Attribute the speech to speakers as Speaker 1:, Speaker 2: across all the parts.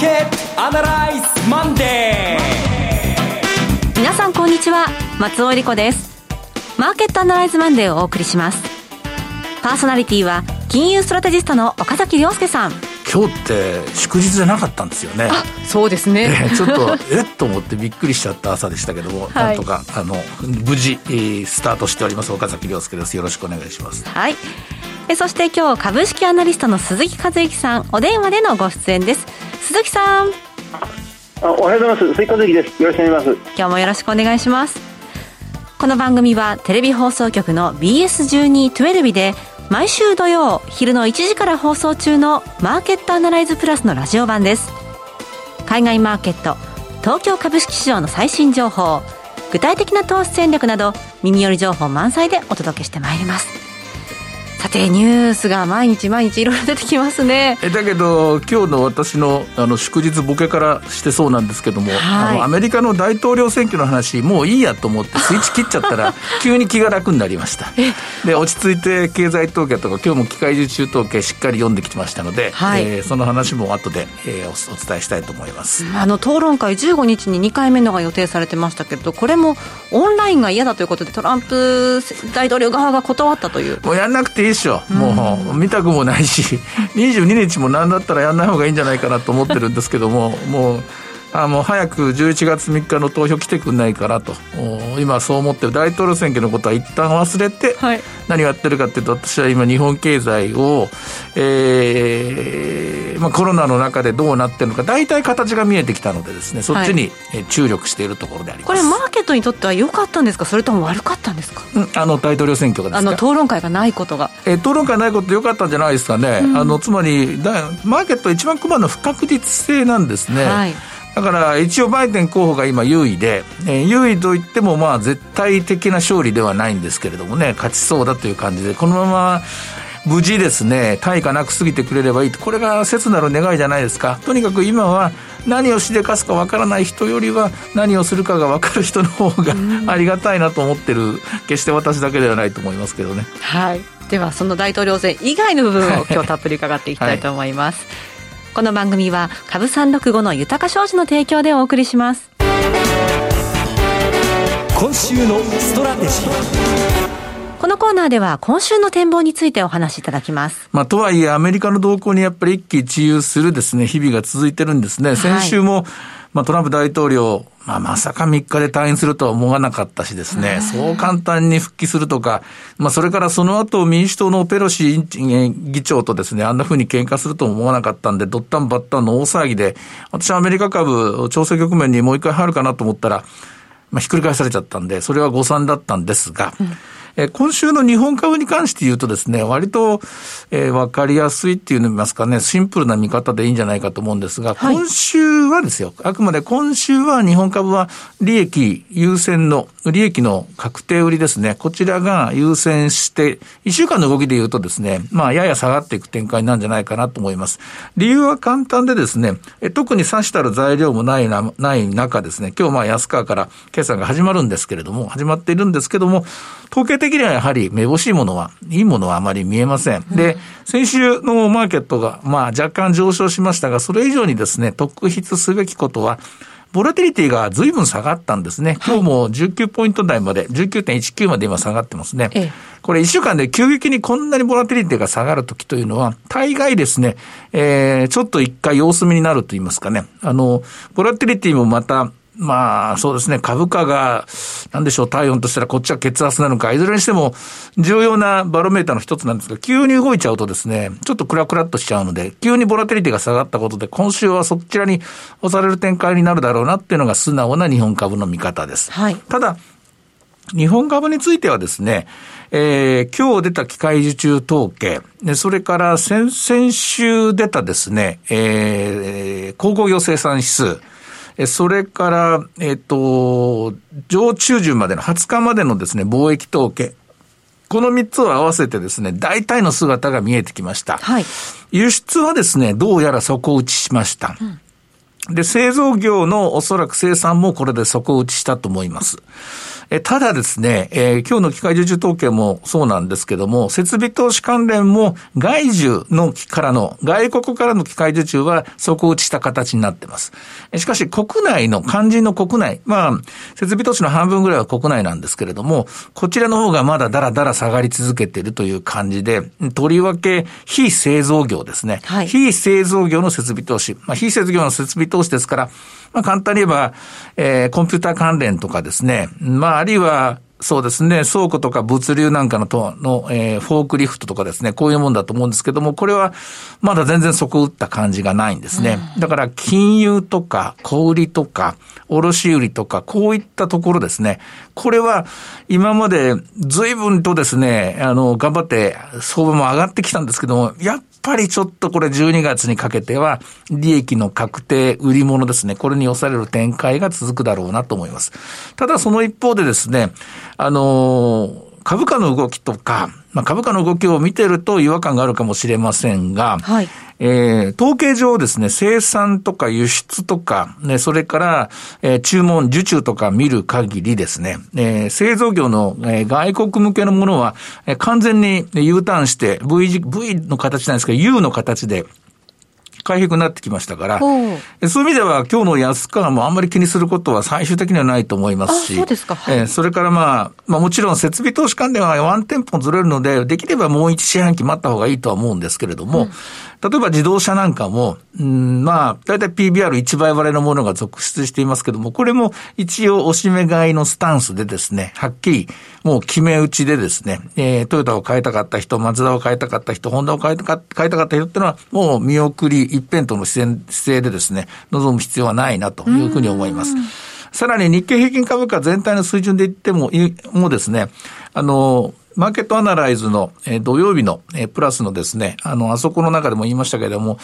Speaker 1: ケットアナライズマンデ
Speaker 2: ー。皆さんこんにちは。松尾理子です。マーケットアナライズマンデーをお送りします。パーソナリティは金融ストラテジストの岡崎亮介さん。
Speaker 3: 今日って祝日じゃなかったんですよね。あ
Speaker 2: そうですね、
Speaker 3: えー、ちょっと えっ？と思ってびっくりしちゃった朝でしたけども、はい、なんとかあの無事、えー、スタートしております岡崎亮介です。よろしくお願いします。
Speaker 2: はい。えそして今日株式アナリストの鈴木和之さんお電話でのご出演です。鈴木さん。
Speaker 4: あおはようございます。鈴木和之です。よろしくお願いします。
Speaker 2: 今日もよろしくお願いします。この番組はテレビ放送局の BS1212 で毎週土曜昼の1時から放送中のマーケットアナライズプラスのラジオ版です。海外マーケット東京株式市場の最新情報具体的な投資戦略など耳寄り情報満載でお届けしてまいります。さてニュースが毎日毎日いろいろ出てきますね。
Speaker 3: えだけど今日の私のあの祝日ボケからしてそうなんですけども、はい、あのアメリカの大統領選挙の話もういいやと思ってスイッチ切っちゃったら 急に気が楽になりました。で落ち着いて経済統計とか今日も機械受注統計しっかり読んできてましたので、はい、えー、その話も後で、えー、おお伝えしたいと思います。
Speaker 2: あの討論会15日に2回目のが予定されてましたけどこれもオンラインが嫌だということでトランプ大統領側が断ったという。
Speaker 3: もうやんなくていいでしょ、もう見たくもないし 22日も何だったらやんない方がいいんじゃないかなと思ってるんですけどももうあもう早く11月3日の投票来てくんないかなと。今そう思ってる。大統領選挙のことは一旦忘れて、何をやってるかっていうと私は今日本経済を、えーまあ、コロナの中でどうなってるのか大体形が見えてきたのでですねそっちに注力しているところであります、
Speaker 2: はい、これマーケットにとっては良かったんですか？それとも悪かったんですか、
Speaker 3: うん、あの大統領選挙が
Speaker 2: あの討論会がないことが、
Speaker 3: えー、討論会ないこと良かったんじゃないですかね、うん、あのつまりだマーケット一番困るのは不確実性なんですね、はいだから一応バイデン候補が今優位で、えー、優位といってもまあ絶対的な勝利ではないんですけれどもね、勝ちそうだという感じで、このまま無事ですね、対価なく過ぎてくれればいいと、これが切なる願いじゃないですか。とにかく今は何をしでかすかわからない人よりは何をするかがわかる人の方がありがたいなと思ってる、決して私だけではないと思いますけどね。
Speaker 2: はい。ではその大統領選以外の部分を今日たっぷり伺っていきたいと思います。はいこの番組は株三六五の豊か商事の提供でお送りします
Speaker 1: 今週のストラテジー
Speaker 2: このコーナーでは今週の展望についてお話しいただきます。
Speaker 3: まあ、とはいえアメリカの動向にやっぱり一喜一憂するですね、日々が続いてるんですね。先週も、まあ、トランプ大統領、まあ、まさか3日で退院するとは思わなかったしですね、そう簡単に復帰するとか、まあ、それからその後民主党のペロシ議長とですね、あんな風に喧嘩すると思わなかったんで、ドッタンバッタンの大騒ぎで、私はアメリカ株、調整局面にもう一回入るかなと思ったら、まあ、ひっくり返されちゃったんで、それは誤算だったんですが、うんえ今週の日本株に関して言うとですね、割と、えー、わかりやすいっていうの見ますかね、シンプルな見方でいいんじゃないかと思うんですが、はい、今週はですよ、あくまで今週は日本株は利益優先の、利益の確定売りですね、こちらが優先して、一週間の動きで言うとですね、まあ、やや下がっていく展開なんじゃないかなと思います。理由は簡単でですね、え特に差したる材料もないな、ない中ですね、今日まあ安川から決算が始まるんですけれども、始まっているんですけども、統計的にはやはりめぼしいものは、いいものはあまり見えません。で、先週のマーケットが、まあ若干上昇しましたが、それ以上にですね、特筆すべきことは、ボラティリティが随分下がったんですね。今日も19ポイント台まで、19.19まで今下がってますね。これ1週間で急激にこんなにボラティリティが下がるときというのは、大概ですね、えー、ちょっと一回様子見になると言いますかね。あの、ボラティリティもまた、まあ、そうですね、株価が、なんでしょう、体温としたらこっちは血圧なのか、いずれにしても重要なバロメーターの一つなんですが、急に動いちゃうとですね、ちょっとクラクラっとしちゃうので、急にボラテリティが下がったことで、今週はそちらに押される展開になるだろうなっていうのが素直な日本株の見方です。はい。ただ、日本株についてはですね、えー、今日出た機械受注統計、それから先々週出たですね、えー、鉱工業生産指数、それから、えっ、と、上中旬までの20日までのですね、貿易統計。この3つを合わせてですね、大体の姿が見えてきました。はい。輸出はですね、どうやら底打ちしました。うん、で、製造業のおそらく生産もこれで底打ちしたと思います。えただですね、えー、今日の機械受注統計もそうなんですけども、設備投資関連も外需のからの、外国からの機械受注は底打ちした形になってます。しかし国内の、肝心の国内、まあ、設備投資の半分ぐらいは国内なんですけれども、こちらの方がまだだらだら下がり続けているという感じで、とりわけ非製造業ですね。はい、非製造業の設備投資。まあ、非製造業の設備投資ですから、まあ、簡単に言えば、えー、コンピューター関連とかですね、まあ、あるいは、そうですね、倉庫とか物流なんかのとの、えー、フォークリフトとかですね、こういうもんだと思うんですけども、これはまだ全然底打った感じがないんですね。だから金融とか小売とか卸売とか、こういったところですね。これは今まで随分とですね、あの、頑張って相場も上がってきたんですけども、やっぱりちょっとこれ12月にかけては、利益の確定売り物ですね。これに押される展開が続くだろうなと思います。ただその一方でですね、あの株価の動きとか、まあ、株価の動きを見てると違和感があるかもしれませんが、はい、えー、統計上ですね、生産とか輸出とか、ね、それから、えー、注文、受注とか見る限りですね、えー、製造業の、えー、外国向けのものは、えー、完全に U ターンして V, v の形なんですけど、U の形で回復になってきましたから、そういう意味では今日の安川もあんまり気にすることは最終的にはないと思いますし、
Speaker 2: そうですか、
Speaker 3: はい、えー、それからまあ、まあもちろん設備投資関連はワンテンポずれるので、できればもう一四半期待った方がいいとは思うんですけれども、うん例えば自動車なんかも、うん、まあ、だいたい PBR1 倍割れのものが続出していますけども、これも一応おしめ買いのスタンスでですね、はっきりもう決め打ちでですね、えー、トヨタを変えたかった人、マツダを変えたかった人、ホンダを変えたか変えたかった人っていうのは、もう見送り一辺倒の姿勢でですね、望む必要はないなというふうに思います。さらに日経平均株価全体の水準で言っても、もですね、あの、マーケットアナライズの、えー、土曜日の、えー、プラスのですね、あの、あそこの中でも言いましたけれども、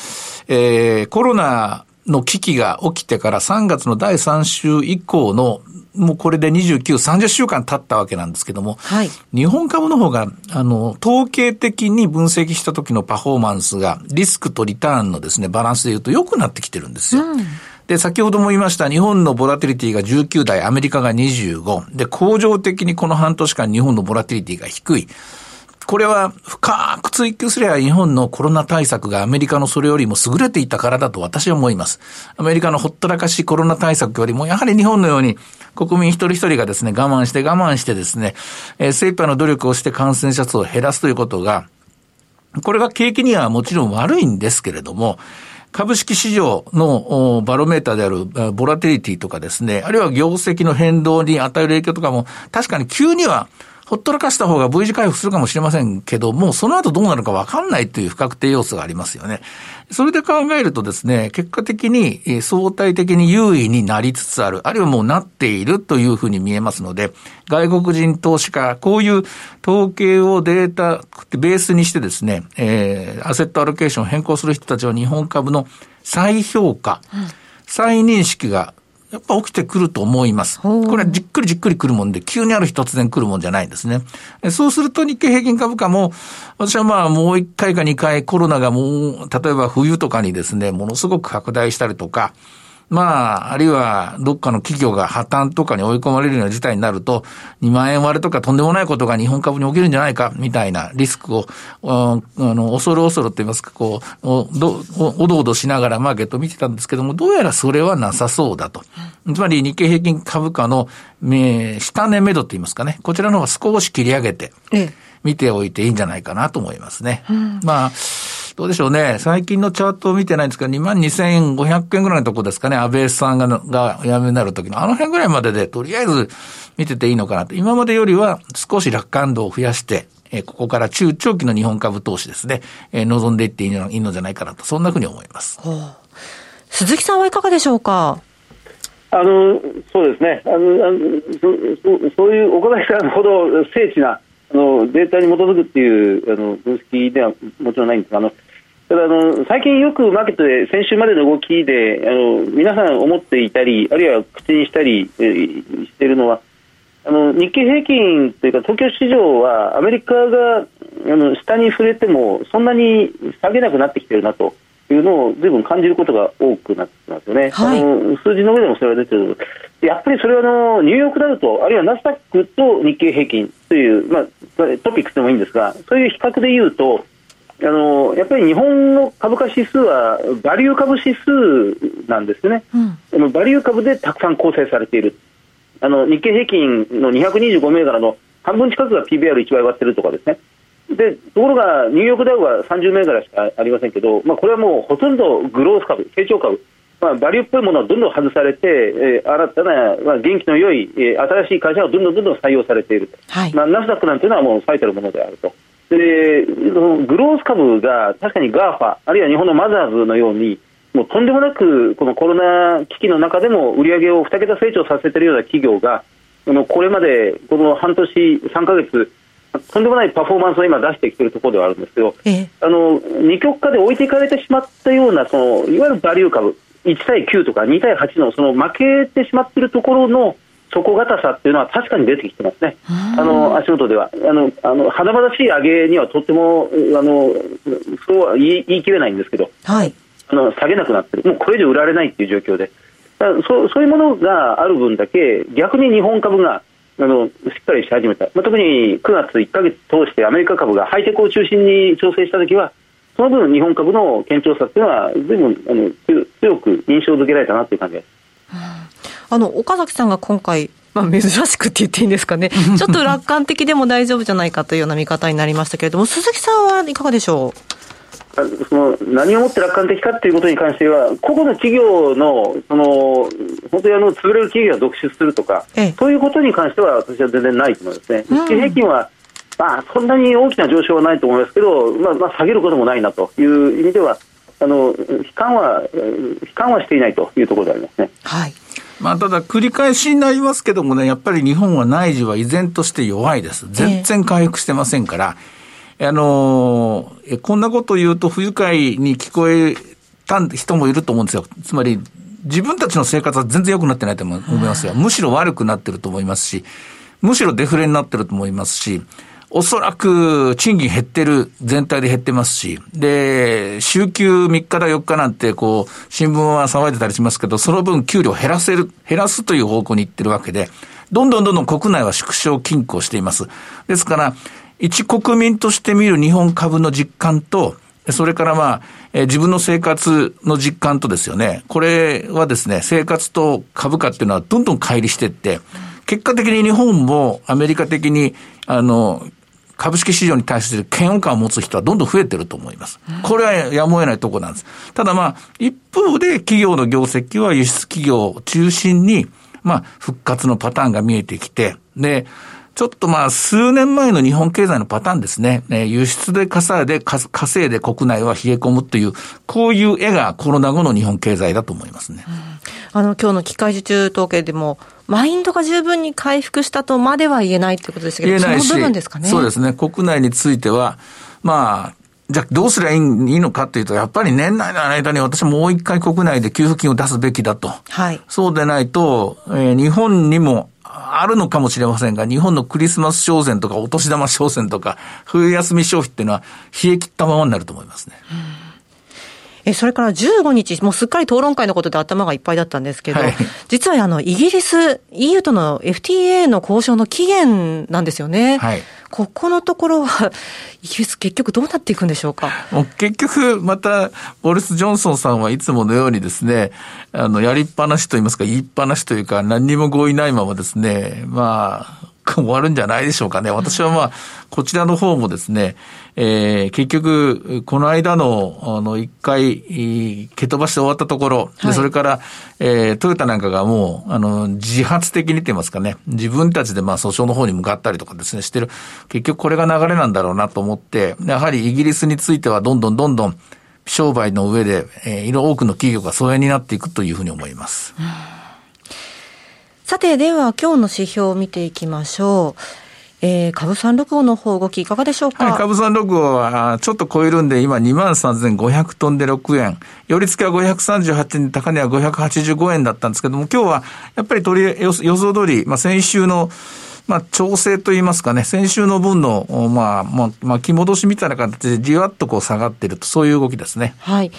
Speaker 3: えー、コロナの危機が起きてから3月の第3週以降のもうこれで29、30週間経ったわけなんですけども、はい、日本株の方が、あの、統計的に分析した時のパフォーマンスが、リスクとリターンのですね、バランスで言うと良くなってきてるんですよ。うんで、先ほども言いました、日本のボラティリティが19台、アメリカが25。で、恒常的にこの半年間日本のボラティリティが低い。これは深く追求すれば日本のコロナ対策がアメリカのそれよりも優れていたからだと私は思います。アメリカのほったらかしコロナ対策よりもやはり日本のように国民一人一人がですね、我慢して我慢してですね、えー、精一杯の努力をして感染者数を減らすということが、これが景気にはもちろん悪いんですけれども、株式市場のバロメーターであるボラテリティとかですね、あるいは業績の変動に与える影響とかも、確かに急にはほっとらかした方が V 字回復するかもしれませんけども、その後どうなるかわかんないという不確定要素がありますよね。それで考えるとですね、結果的に相対的に優位になりつつある、あるいはもうなっているというふうに見えますので、外国人投資家、こういう統計をデータ、ベースにしてですね、えー、アセットアロケーションを変更する人たちは日本株の再評価、再認識がやっぱ起きてくると思います。これはじっくりじっくり来るもんで、急にある日突然来るもんじゃないんですね。そうすると日経平均株価も、私はまあもう一回か二回コロナがもう、例えば冬とかにですね、ものすごく拡大したりとか、まあ、あるいはどっかの企業が破綻とかに追い込まれるような事態になると、2万円割れとかとんでもないことが日本株に起きるんじゃないか、みたいなリスクを、あの、恐る恐ると言いますか、こう、おどおどおどしながらマーケットを見てたんですけども、どうやらそれはなさそうだと。つまり日経平均株価の、えー、下値目処と言いますかね、こちらの方が少し切り上げて、見ておいていいんじゃないかなと思いますね。うん、まあ、どうでしょうね。最近のチャートを見てないんですけど、22,500円ぐらいのとこですかね。安倍さんが、が辞めになる時の、あの辺ぐらいまでで、とりあえず見てていいのかなと。今までよりは少し楽観度を増やして、えここから中長期の日本株投資ですね、え望んでいっていいのいいのじゃないかなと、そんなふうに思います。
Speaker 2: 鈴木さんはいかがでしょうか？
Speaker 4: あのそうですねあのあのそそういう岡崎さんほど精緻なあのデータに基づくっていうあの分析ではもちろんないんですがあのただあの最近よくマーケットで先週までの動きであの皆さん思っていたりあるいは口にしたり、えー、しているのはあの日経平均というか東京市場はアメリカがあの下に触れてもそんなに下げなくなってきているなというのをずいぶん感じることが多くなってますよね、はい、あの数字の上でもそれは出てるやっぱりそれはあのニューヨークダウと、あるいはナスダックと日経平均という、まあ、トピックスでもいいんですが、そういう比較でいうと、あのやっぱり日本の株価指数はバリュー株指数なんですね、うん、バリュー株でたくさん構成されている、あの日経平均の225銘柄の半分近くが PBR1 倍割ってるとかですね。でところがニューヨークダウは30銘柄しかありませんけど、まあ、これはもうほとんどグロース株、成長株、まあ、バリューっぽいものはどんどん外されて、えー、新たな、まあ、元気の良い、えー、新しい会社がどんどんどんどん採用されている、はい。まあ、ナスダックなんていうのはもう最たるものであると。でグロース株が確かに GAFA、あるいは日本のマザーズのように、もうとんでもなくこのコロナ危機の中でも売り上げを2桁成長させているような企業が、これまでこの半年、3か月、とんでもないパフォーマンスを今出してきているところではあるんですけど、えあの二極化で置いていかれてしまったようなそのいわゆるバリュー株、1対9とか2対8のその負けてしまっているところの底堅さっていうのは確かに出てきてますね、あの足元では。あのあの華々しい上げにはとってもあのそうは言い言い切れないんですけど、はい、あの下げなくなってる、もうこれ以上売られないっていう状況で、そうそういうものがある分だけ、逆に日本株があのしっかりし始めた、まあ、特に9月1か月通してアメリカ株がハイテクを中心に調整したときは、その分、日本株の堅調さっていうのは、ずいぶんあの強く印象づけられたなという感じです。
Speaker 2: あの岡崎さんが今回、まあ、珍しくって言っていいんですかね、ちょっと楽観的でも大丈夫じゃないかというような見方になりましたけれども、鈴木さんはいかがでしょう？
Speaker 4: その何をもって楽観的かということに関しては、個々の企業のその本当にあの潰れる企業が独出するとか、ええ、そういうことに関しては私は全然ないと思いますね。日経平均はまあ、そんなに大きな上昇はないと思いますけど、まあ、まあ下げることもないなという意味では、あの悲観は悲観はしていないというところでありますね。
Speaker 3: はいまあ、ただ、繰り返しになりますけどもね、やっぱり日本は内需は依然として弱いです。全然回復してませんから、えー、あのー、こんなこと言うと不愉快に聞こえた人もいると思うんですよ。つまり、自分たちの生活は全然良くなってないと思いますよ。むしろ悪くなってると思いますし、むしろデフレになってると思いますし、おそらく賃金減ってる、全体で減ってますし、で、週休3日だ4日なんて、こう、新聞は騒いでたりしますけど、その分給料減らせる、減らすという方向に行ってるわけで、どんどんどんどん国内は縮小均衡しています。ですから、一国民として見る日本株の実感と、それからまあ、自分の生活の実感とですよね、これはですね、生活と株価っていうのはどんどん乖離していって、結果的に日本もアメリカ的に、あの、株式市場に対する嫌悪感を持つ人はどんどん増えてると思います。これはやむを得ないとこなんです。ただまあ、一方で企業の業績は輸出企業を中心に、まあ、復活のパターンが見えてきて、で、ちょっとまあ、数年前の日本経済のパターンですね。輸出で稼いで、稼いで国内は冷え込むという、こういう絵がコロナ後の日本経済だと思いますね。
Speaker 2: うん、あの、今日の機械受注統計でも、マインドが十分に回復したとまでは言えないということですけど、その部分ですかね。
Speaker 3: そうですね。国内については、まあ、じゃあどうすりゃいいのかというと、やっぱり年内の間に私もう一回国内で給付金を出すべきだと。はい。そうでないと、えー、日本にもあるのかもしれませんが、日本のクリスマス商戦とかお年玉商戦とか、冬休み消費っていうのは冷え切ったままになると思いますね。
Speaker 2: えそれから15日、もうすっかり討論会のことで頭がいっぱいだったんですけど、はい、実はあのイギリス、EU との FTA の交渉の期限なんですよね。はいここのところは、イギリス結局どうなっていくんでしょうか？
Speaker 3: もう結局、また、ボリス・ジョンソンさんはいつものようにですね、あの、やりっぱなしと言いますか、言いっぱなしというか、何にも合意ないままですね、まあ、終わるんじゃないでしょうかね。私はまあ、こちらの方もですね、えー、結局、この間の、あの、一回、蹴飛ばして終わったところ、で、それから、えー、トヨタなんかがもう、あの、自発的にって言いますかね、自分たちでまあ、訴訟の方に向かったりとかですね、してる。結局これが流れなんだろうなと思って、やはりイギリスについてはどんどんどんどん、商売の上で、えー、いろ多くの企業が疎遠になっていくというふうに思います。
Speaker 2: さて、では今日の指標を見ていきましょう。えー、株365の方動きいかがでしょうか？
Speaker 3: はい、株365はちょっと超えるんで、今23,500トンで6円。寄り付けは538円で高値は585円だったんですけども、今日はやっぱり取り予想通り、まあ先週のまあ、調整といいますかね、先週の分の、まあ、まあ、まあ、気戻しみたいな形でじわっとこう下がっていると、そういう動きですね。
Speaker 2: はい。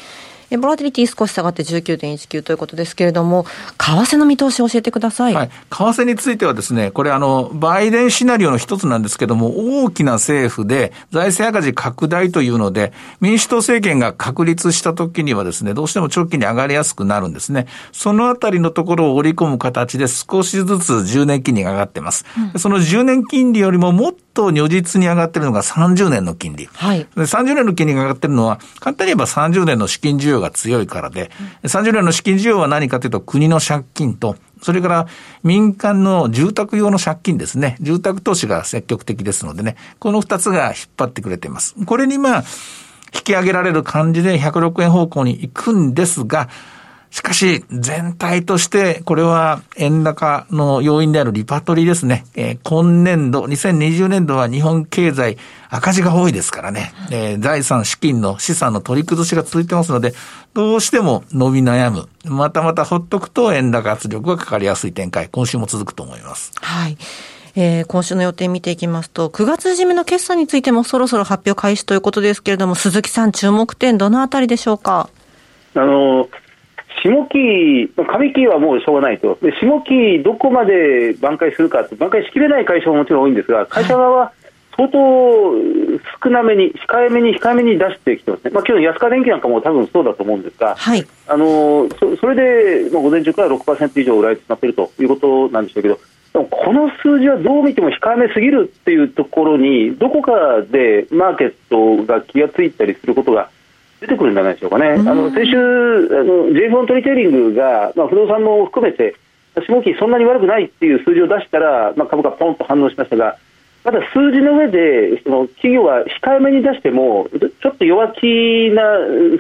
Speaker 2: えボラティリティ少し下がって19.19ということですけれども、為替の見通しを教えてください。はい。為
Speaker 3: 替についてはですね、これあの、バイデンシナリオの一つなんですけども、大きな政府で財政赤字拡大というので、民主党政権が確立した時にはですね、どうしても長期に上がりやすくなるんですね。そのあたりのところを織り込む形で少しずつ10年金利が上がってます。うん、その10年金利よりももっと如実に上がってるのが30年の金利。はい。で30年の金利が上がってるのは、簡単に言えば30年の資金需要が強いからで、30年の資金需要は何かというと国の借金と、それから民間の住宅用の借金ですね。住宅投資が積極的ですのでね、この二つが引っ張ってくれています。これにまあ、引き上げられる感じで106円方向に行くんですが、しかし、全体として、これは円高の要因であるリパトリーですね。えー、今年度、2020年度は日本経済赤字が多いですからね。えー、財産、資金の資産の取り崩しが続いてますので、どうしても伸び悩む。またまたほっとくと円高圧力がかかりやすい展開、今週も続くと思います。
Speaker 2: はい。えー、今週の予定見ていきますと、9月締めの決算についてもそろそろ発表開始ということですけれども、鈴木さん、注目点、どのあたりでしょうか？
Speaker 4: あの下期、上期はもうしょうがないと、で下期、どこまで挽回するかって、挽回しきれない会社ももちろん多いんですが、会社側は相当少なめに、控えめに、控えめに出してきてますね、まあ今日の安川電機なんかも多分そうだと思うんですが、はい、あのそそれで、まあ、午前中から6%以上売られてしまっているということなんでしょうけど、でもこの数字はどう見ても控えめすぎるっていうところに、どこかでマーケットが気がついたりすることが出てくるんじゃないでしょうかね、あの先週、あの J フォントリテイリングが、まあ、不動産も含めて、下期そんなに悪くないっていう数字を出したら、まあ、株価、ポンと反応しましたが、ただ数字の上で、その企業は控えめに出しても、ちょっと弱気な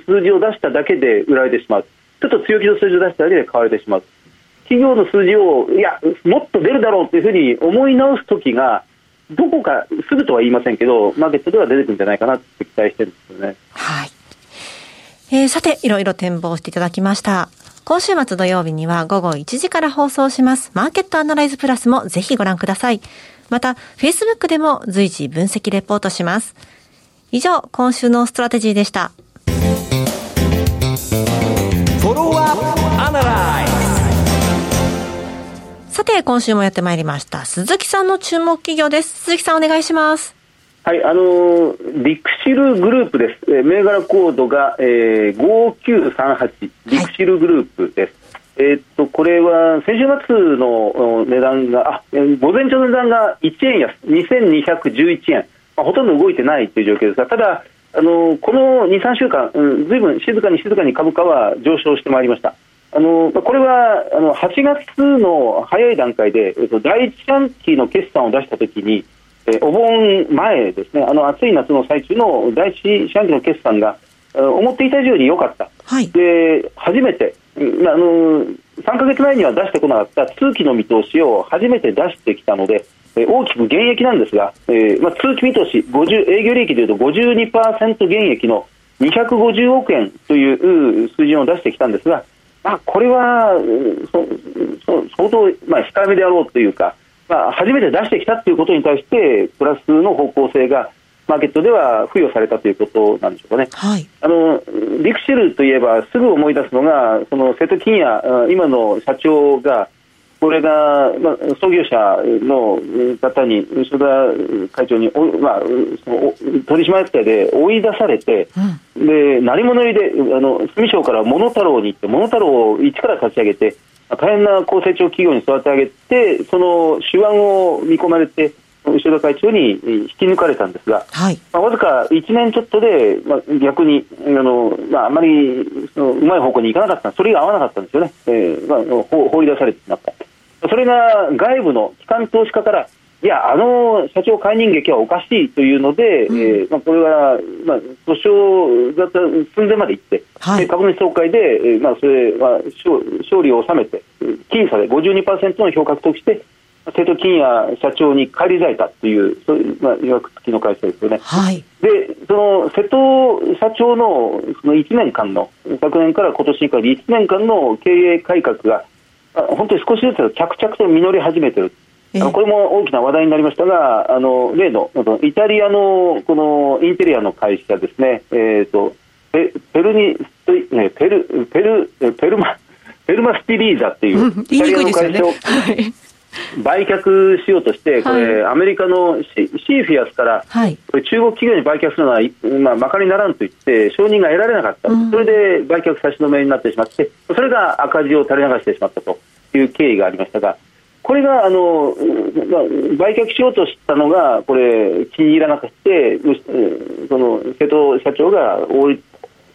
Speaker 4: 数字を出しただけで売られてしまう、ちょっと強気の数字を出しただけで買われてしまう、企業の数字を、いや、もっと出るだろうというふうに思い直すときが、どこかすぐとは言いませんけど、マーケットでは出てくるんじゃないかなって期待してるんですよね。
Speaker 2: はいえー、さて、いろいろ展望していただきました。今週末土曜日には午後1時から放送します。マーケットアナライズプラスもぜひご覧ください。また、Facebook でも随時分析レポートします。以上、今週のストラテジーでした。さて、今週もやってまいりました。鈴木さんの注目企業です。鈴木さんお願いします。
Speaker 4: はい、あのリクシルグループです。えー、銘柄コードが、えー、5938リクシルグループです。はい、えー、っとこれは先週末の値段があ、えー、午前中の値段が1円安2211円、まあ、ほとんど動いてないという状況ですが、ただあのこの2、3週間、うん、ずいぶん静かに静かに株価は上昇してまいりました。あのこれはあの8月の早い段階で、えっと、第一四半期の決算を出したときに、えお盆前ですね、あの暑い夏の最中の第一四半期の決算が、思っていた以上に良かった、はい、で初めて、あの3か月前には出してこなかった通期の見通しを初めて出してきたので、え大きく減益なんですが、えーまあ、通期見通し50、営業利益でいうと52%減益の250億円という数字を出してきたんですが、あこれはそそ相当、まあ、控えめであろうというか、まあ、初めて出してきたということに対してプラスの方向性がマーケットでは付与されたということなんでしょうかね。はい、あのリクシルといえばすぐ思い出すのがその瀬戸金也今の社長がこれが、まあ、創業者の方に吉田会長にお、まあ、その取締役会で追い出されて、うん、で何者入りであの住省からモノタロウに行ってモノタロウを一から立ち上げて大変な高成長企業に育て上げてその手腕を見込まれて後田会長に引き抜かれたんですが、はい、まあ、わずか1年ちょっとで、まあ、逆にあの、まあ、あまりそのうまい方向に行かなかった。それが合わなかったんですよね、えーまあ、放り出されてしまった。それが外部の機関投資家からいや、あの社長解任劇はおかしいというので、うん、えー、まあ、これは、まあ、訴訟が寸前まで行って、はい、株主総会で、えーまあ、それは勝利を収めて、僅差で52%の票を獲得して、瀬戸金也社長に返り咲いたという、そういう、まあ、いわくつきの会社ですよね。はい、で、その瀬戸社長のその1年間の、昨年から今年にかけて1年間の経営改革が、本当に少しずつ着々と実り始めてる。これも大きな話題になりましたが、あの例のイタリアのこのインテリアの会社ですね、えーと、ペルニね、ペル、ペル、ペルマ、ペルマスティリーザっていう、
Speaker 2: 言いにくいですよね。はい。
Speaker 4: 売却しようとして、これ、はい、アメリカのシシーフィアスから、はい、これ中国企業に売却するのは、まあ、まかりならんと言って、承認が得られなかった、うん、それで売却差し止めになってしまって、それが赤字を垂れ流してしまったという経緯がありましたが、これがあの、まあ、売却しようとしたのが、これ、気に入らなくて、その瀬戸社長が追い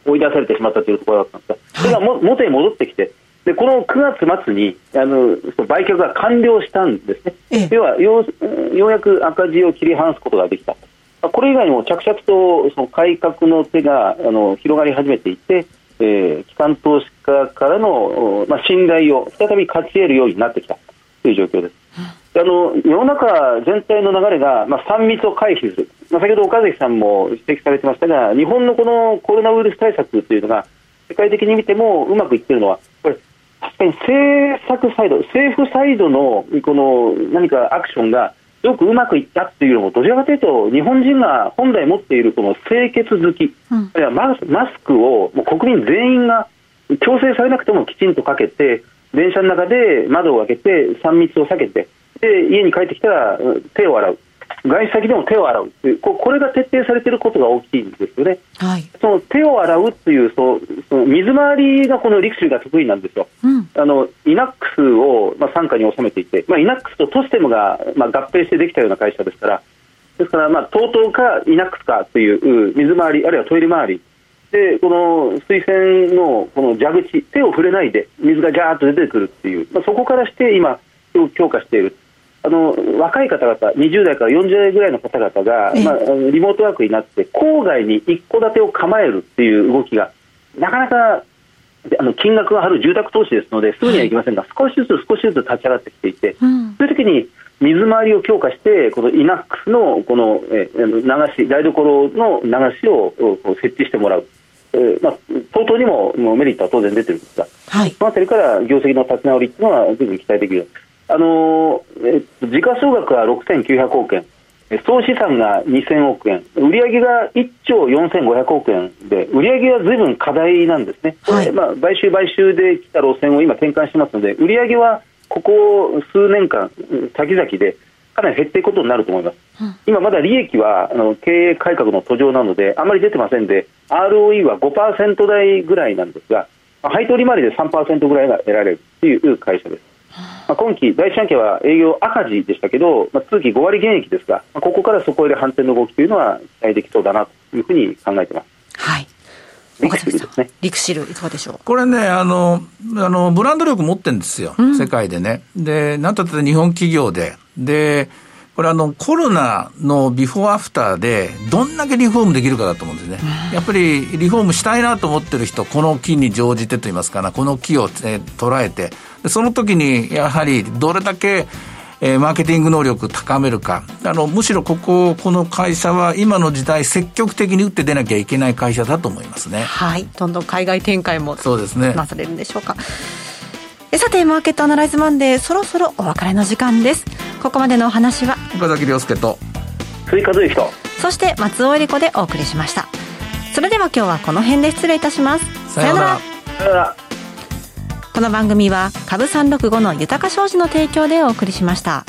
Speaker 4: 追い出されてしまったというところだったんですが、それがも元に戻ってきて、でこの9月末にあの売却が完了したんですね、ええ、要はようようやく赤字を切り離すことができた、これ以外にも着々とその改革の手があの広がり始めていて、えー、機関投資家からの、まあ、信頼を再び勝ち得るようになってきたという状況です。あの世の中全体の流れが、まあ、3密を回避する、まあ、先ほど岡崎さんも指摘されてましたが、日本のこのコロナウイルス対策というのが、世界的に見てもうまくいっているのは、これ、確かに政策サイド、政府サイドのこの何かアクションがよくうまくいったっていうのも、どちらかというと、日本人が本来持っているこの清潔好き、うん、あるいはマスマスクをもう国民全員が強制されなくてもきちんとかけて、電車の中で窓を開けて、3密を避けて、で家に帰ってきたら手を洗う。外出先でも手を洗う。というこれが徹底されていることが大きいんですよね、はい、その手を洗うというそその水回りがこのリクシルが得意なんですよ、うん、あのイナックスを、まあ、傘下に収めていて、まあ、イナックスとトステムが、まあ、合併してできたような会社ですから。ですから、まあ、TOTO かイナックスかという水回りあるいはトイレ回りでこの水栓のこの蛇口手を触れないで水がジャーッと出てくるっていう、まあ、そこからして今強化している。あの若い方々、20代から40代ぐらいの方々が、まあ、リモートワークになって、郊外に一戸建てを構えるっていう動きが、なかなかあの金額がある住宅投資ですので、すぐにはいきませんが、少しずつ少しずつ立ち上がってきていて、うん、そういう時に水回りを強化して、このイナックスのこのえ流し、台所の流しを設置してもらう。えーまあ、相当にもメリットは当然出てるんですが、はい、そのあたりから業績の立ち直りというのは、随分期待できる。あのえっと、時価総額は6900億円、総資産が2000億円、売上が1兆4500億円で、売上はずいぶん課題なんですね、はい、まあ、買収買収で来た路線を今、転換してますので、売上はここ数年間、先々でかなり減っていくことになると思います、うん、今まだ利益はあの経営改革の途上なので、あまり出てませんで、ROE は5%台ぐらいなんですが、配当利回りで3%ぐらいが得られるという会社です。まあ、今期、第一四半期は営業赤字でしたけど、まあ、通期5割減益ですが、まあ、ここからそこへで反転の動きというのは期待できそうだなというふうに考えています。
Speaker 2: はいリクシルですね。リクシル、いかがでしょう？
Speaker 3: これね、あの、あの、ブランド力持ってるんですよ、うん、世界でね。で、なんたって日本企業で。で、これあの、コロナのビフォーアフターで、どんだけリフォームできるかだと思うんですね。やっぱりリフォームしたいなと思ってる人、この木に乗じてと言いますかな、この木を、え捉えて、その時にやはりどれだけえー、マーケティング能力高めるか。あの、むしろここ、この会社は今の時代積極的に打って出なきゃいけない会社だと思いますね。
Speaker 2: はい。どんどん海外展開も。
Speaker 3: そうですね。
Speaker 2: なされるんでしょうか。さて、マーケットアナライズマンデー、そろそろお別れの時間です。ここまでのお話は、
Speaker 3: 岡崎亮介と、
Speaker 4: 追加随と、
Speaker 2: そして松尾恵理子でお送りしました。それでは今日はこの辺で失礼いたします。
Speaker 3: さようなら。
Speaker 4: さようなら。
Speaker 2: この番組は株365の豊か商事の提供でお送りしました。